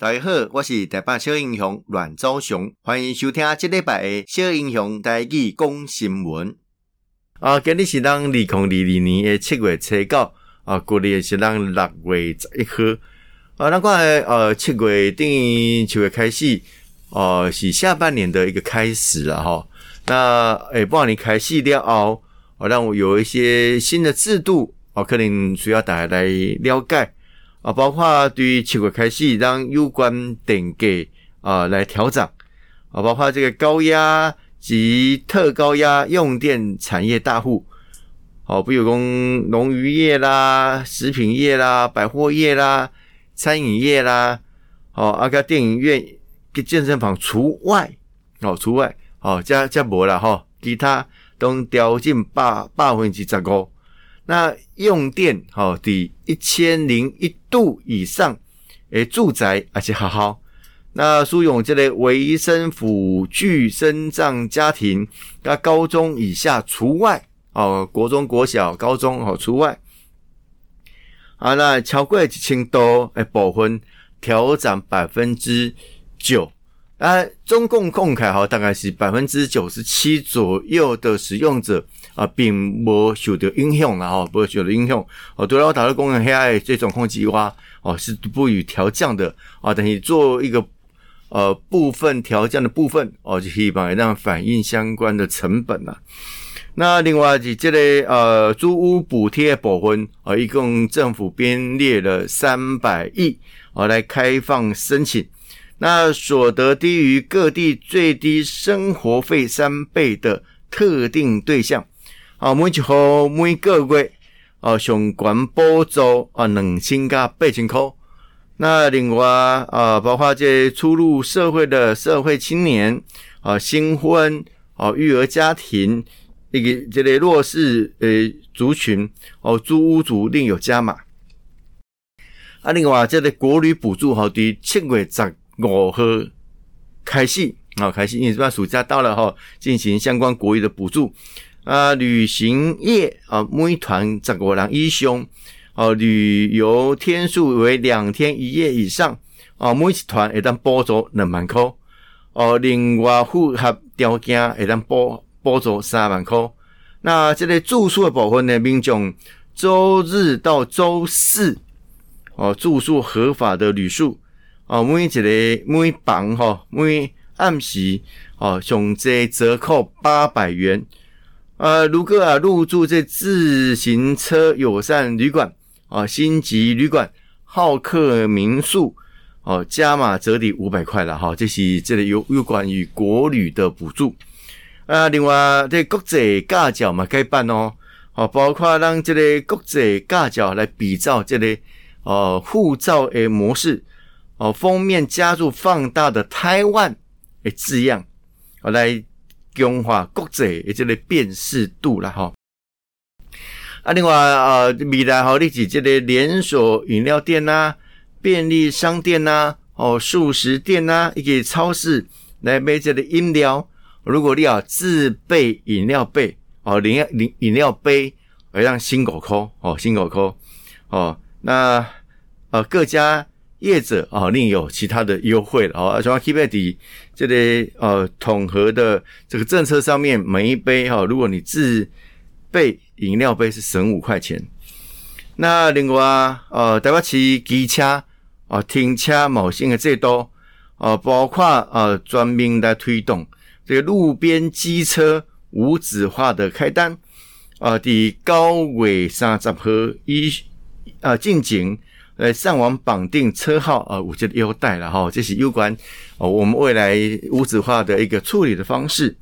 大家好，我是台北小英雄阮昭雄，欢迎收听这礼拜的小英雄台语讲新闻。啊，今日是咱二零二二年的七月七九，啊，过年是咱六月十一号。啊，咱讲诶，呃，七月等于七月开始，哦、是下半年的一个开始了哈。那诶，半年开始了后，哦，让我有一些新的制度，哦，可能需要大家来了解。啊，包括对于七月开始让有关电价啊来调整，啊，包括这个高压及特高压用电产业大户，哦，比如讲农渔业啦、食品业啦、百货业啦、餐饮业啦，哦，啊个电影院跟健身房除外，哦，除外，哦，加加无啦，哈，其他都调进百百分之十五。那用电好抵一千零一度以上诶，住宅而且好好。那苏永这类维生辅具身障家庭，那高中以下除外哦，国中、国小、高中哦除外。啊，那超过一千多诶，部分调涨百分之九。啊，中共公开哈，大概是百分之九十七左右的使用者啊，并无受到影响啦哈，不会受到影响。哦，对了，大陆公共黑暗这种控制哇，哦是不予调降的啊，等于做一个呃部分调降的部分哦，就可以帮让反映相关的成本啦。那另外是这类呃租屋补贴部分啊，一共政府编列了三百亿啊来开放申请。那所得低于各地最低生活费三倍的特定对象，啊，每一户每个月啊，相关补助啊，两千加八千块。那另外啊，包括这初入社会的社会青年啊，新婚啊，育儿家庭，一个这类弱势呃族群哦，租屋族另有加码。啊，另外这类国旅补助哈，对七月十。五号开始啊，开始，因为这边暑假到了哈，进行相关国语的补助啊。旅行业啊，每团十五人以上啊，旅游天数为两天一夜以上啊，每一团会当补助两万块哦。另外符合条件会当补补助三万块。那这个住宿的部分呢，民众周日到周四哦，住宿合法的旅宿。哦，每一个每房哈，每暗时哦，上最折扣八百元。呃，如果啊入住这自行车友善旅馆啊、星级旅馆、好客民宿哦，加码折抵五百块了哈。这是这里有有关于国旅的补助。啊，另外这国际驾照嘛该办哦，哦，包括让这个国际驾照来比照这里哦护照的模式。哦，封面加入放大的台湾的字样，哦，来强化国际的这个辨识度了哈。啊，另外啊，未来好，你是这个连锁饮料店呐、啊、便利商店呐、啊、哦、速食店呐、啊，以及超市来买这个饮料。如果你要自备饮料杯哦，饮饮饮料杯，而让新狗扣哦，新狗扣哦，那呃各家。业者啊，另有其他的优惠了啊。像 Keep 底这类呃统合的这个政策上面，每一杯哈，如果你自备饮料杯是省五块钱。那另外呃，台北市机车啊停车某些的最多啊，包括啊专门来推动这个路边机车无纸化的开单啊，的高尾三十号一啊进行。来上网绑定车号啊，我觉得优待了哈，这是有关哦，我们未来无纸化的一个处理的方式。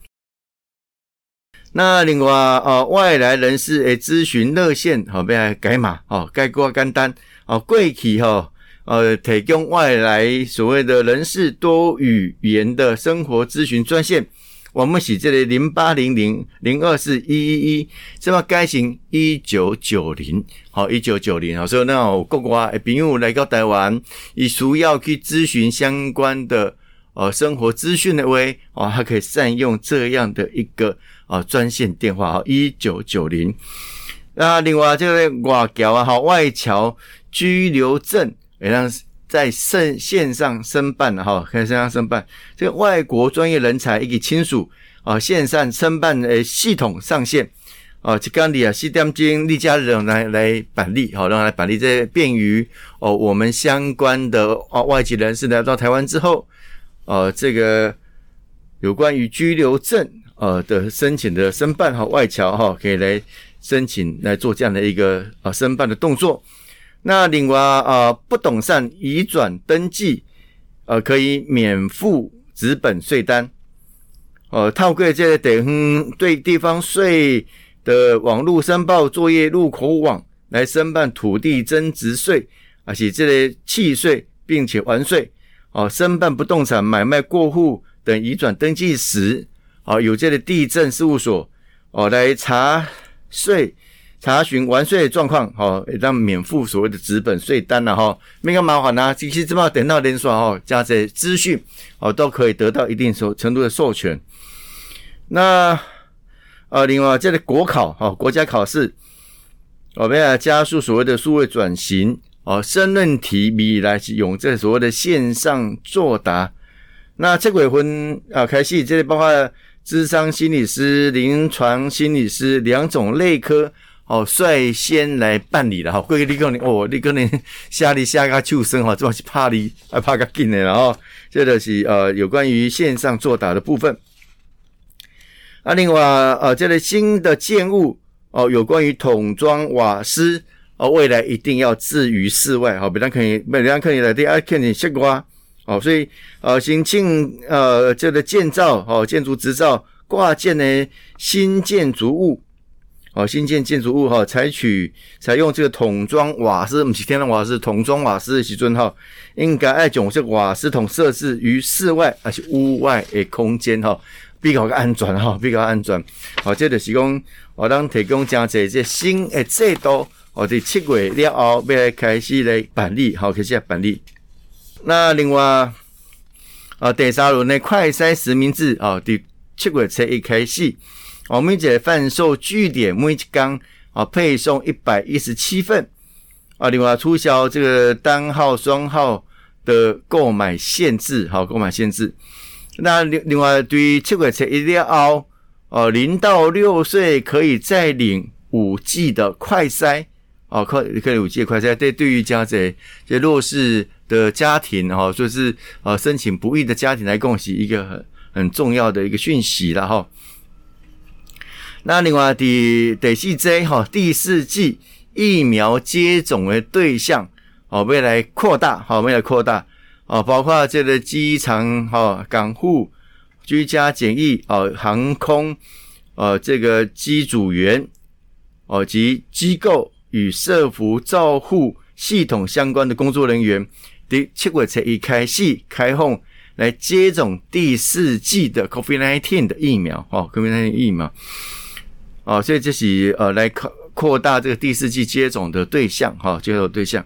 那另外啊，外来人士诶咨询热线好，要改码哦，改过干单哦，贵企哈呃提供外来所谓的人士多语言的生活咨询专线。我们是这里零八零零零二四一一一，这么改成一九九零，好一九九零，好，所以那有国外的朋友来到台湾，伊需要去咨询相关的呃生活资讯的话，哦，还可以善用这样的一个啊专线电话，好一九九零。那另外这个外侨啊，好外侨居留证，也让在线线上申办哈，可以线上申办这个外国专业人才以及亲属啊，线上申办的系统上线啊，就刚你啊，西点钟例假日来来办理，好，让来办理，这便于哦我们相关的哦外籍人士来到台湾之后，呃，这个有关于居留证呃的申请的申办哈，外侨哈可以来申请来做这样的一个啊申办的动作。那另外啊，不动产移转登记，呃，可以免付资本税单。呃，透过这个地方对地方税的网络申报作业入口网来申办土地增值税，而且这类契税，并且完税。哦，申办不动产买卖过户等移转登记时，哦，有这个地政事务所哦来查税。查询完税状况，吼，让免付所谓的纸本税单了，哈，没个麻烦呐。其实这么等到连刷，哈，加这资讯，哦，都可以得到一定程程度的授权。那，呃，另外这个国考，哈，国家考试，我们要加速所谓的数位转型，哦，申论题未来是用这所谓的线上作答。那这月份啊，开始这里包括智商心理师、临床心理师两种类科。哦，率先来办理了哈，各位你可能哦，你可能下里下个秋生哈，主要是怕你啊怕个紧的，然后这个是呃有关于线上作答的部分。啊，另外呃，这个新的建物哦，有关于桶装瓦斯哦，未来一定要置于室外哈，别人可以别人可以来的啊，看你西瓜哦，所以呃，申请呃这个建造哦，建筑执照挂件呢新建筑物。哦，新建建筑物哈，采取采用这个桶装瓦斯，不是天然瓦斯，桶装瓦斯的时阵哈，应该爱将这瓦斯桶设置于室外而且屋外的空间哈，比较安全哈，比较安全。好，这就是讲我当提供加这这新的制度，我哋七月了后要来开始来办理，好，开始来办理。那另外啊，第三轮的快筛实名制啊，第七月才一开始。我们这贩售据点每一天啊配送一百一十七份啊，另外促销这个单号双号的购买限制，好，购买限制。那另另外对于七月初一了后，哦，零到六岁可以再领五 G 的快筛，哦，快可以五 G 的快筛。对，对于家这这弱势的家庭哈，就是呃申请不易的家庭来讲，是一个很很重要的一个讯息了哈。那另外第第四剂哈，第四剂疫苗接种的对象哦，未来扩大好，未来扩大哦，包括这个机场哈、港户、居家检疫哦、航空哦，这个机组员哦及机构与社福照护系统相关的工作人员，第七月才一开始开放来接种第四剂的 COVID-19 的疫苗哦，COVID-19 疫苗。哦，所以这是呃来扩扩大这个第四季接种的对象哈，接种对象。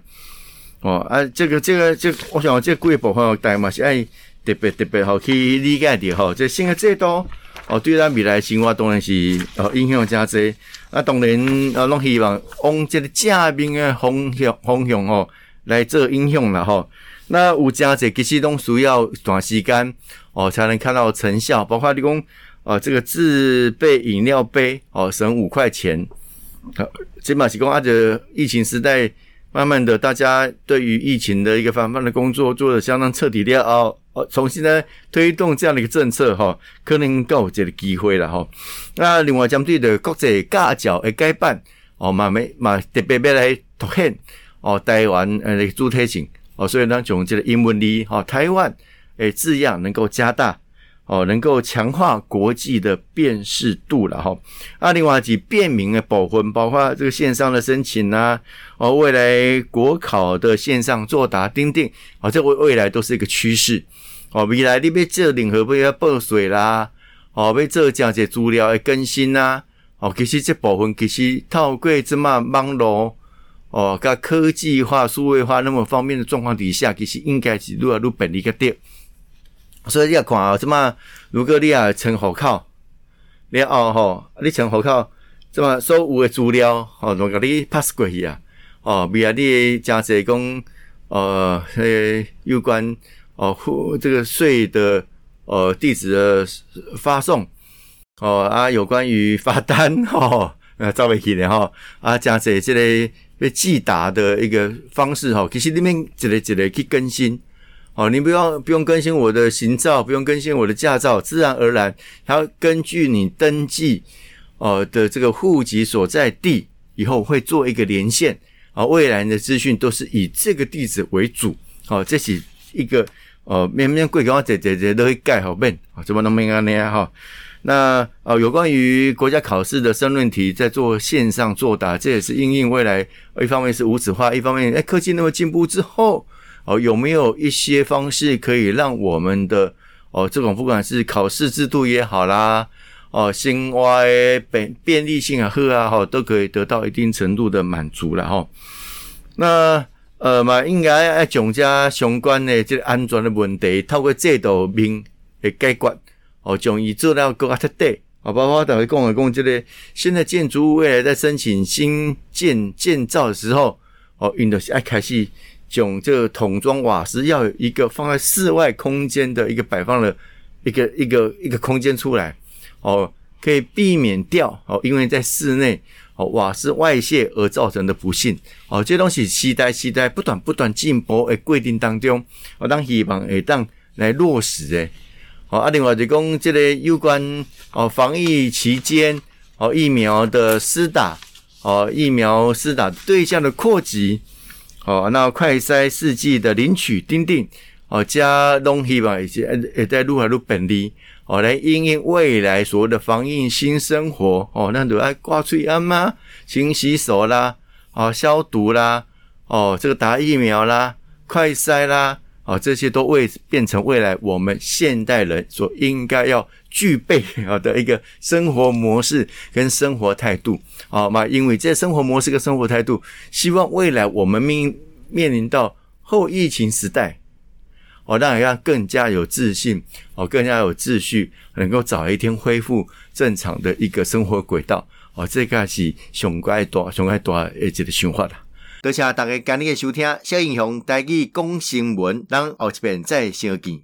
哦啊，这个这个这，我想这个贵部分大嘛是爱特别特别好去理解的哈。这新的制度哦，对咱未来生活当然是呃影响真济。啊，当然啊，拢希望往这个正面的方向方向哦来做影响了哈。那有真济其实拢需要短时间哦才能看到成效，包括你讲。啊，这个自备饮料杯哦，省五块钱。好，起码是讲啊，疫情时代，慢慢的，大家对于疫情的一个防范的工作做得相当彻底了哦，哦，重新呢推动这样的一个政策哈，可能够有这个机会了哈。那另外针对的国际驾照的改版哦，嘛没嘛特别要来凸显哦，台湾呃主体性哦，所以呢，从这个英文里哈，台湾诶字样能够加大。哦，能够强化国际的辨识度了哈。啊，另外几便民的部分，包括这个线上的申请啊，哦，未来国考的线上作答，钉钉，哦，这未未来都是一个趋势。哦，未来你要做任何要报税啦，哦，要做这些资料的更新啊，哦，其实这部分其实透过这么网络，哦，跟科技化、数位化那么方便的状况底下，其实应该是越来越便利个点。所以你要看啊，怎么如果你要成户口，你后吼，你存户口，怎么所有的资料，吼，都甲你 pass 过去啊？哦，比如你真济讲，呃，有关哦，这个税的呃地址的发送哦啊，有关于罚单 吼，呃，赵伟奇的吼啊，加这这类被寄达的一个方式吼，其实里面一个一个去更新哦，你不用不用更新我的行照，不用更新我的驾照，自然而然，它要根据你登记哦的这个户籍所在地，以后会做一个连线。啊，未来的资讯都是以这个地址为主。好，这是一个呃，面面贵高姐姐姐都会盖好变啊，怎么能没安呢？哈，那呃，有关于国家考试的申论题在做线上作答，这也是应应未来一方面是无纸化，一方面哎，科技那么进步之后，哦，有没有一些方式可以让我们的哦，这种不管是考试制度也好啦。哦，生活的便便利性啊，好啊，哈，都可以得到一定程度的满足了哈。那呃嘛，应该要将这相关的这个安全的问题，透过制度面来解决，哦，将伊做到更加彻底。哦，包括等于讲的讲，这个现在建筑物未来在申请新建建造的时候，哦，运动是要开始将这个桶装瓦斯要有一个放在室外空间的一个摆放的一个一个一个空间出来。哦，可以避免掉哦，因为在室内哦瓦斯外泄而造成的不幸哦，这东西期待期待不断不断进步的规定当中，我当希望会当来落实的。好，啊，另外就讲这个有关哦防疫期间哦疫苗的施打哦疫苗施打对象的扩及哦，那快筛试剂的领取订定哦加东西吧，一些也在愈来愈便利。哦，来应应未来所谓的防疫新生活哦，那都爱挂嘴安吗？勤洗手啦，哦，消毒啦，哦，这个打疫苗啦，快筛啦，哦，这些都未变成未来我们现代人所应该要具备啊的一个生活模式跟生活态度。好嘛，因为这生活模式跟生活态度，希望未来我们面面临到后疫情时代。哦，让人家更加有自信，哦，更加有秩序，能够早一天恢复正常的一个生活轨道。哦，这个是上该大、上该大的一个想法啦。多谢大家今日的收听，小英雄带去讲新闻，咱后一遍再相见。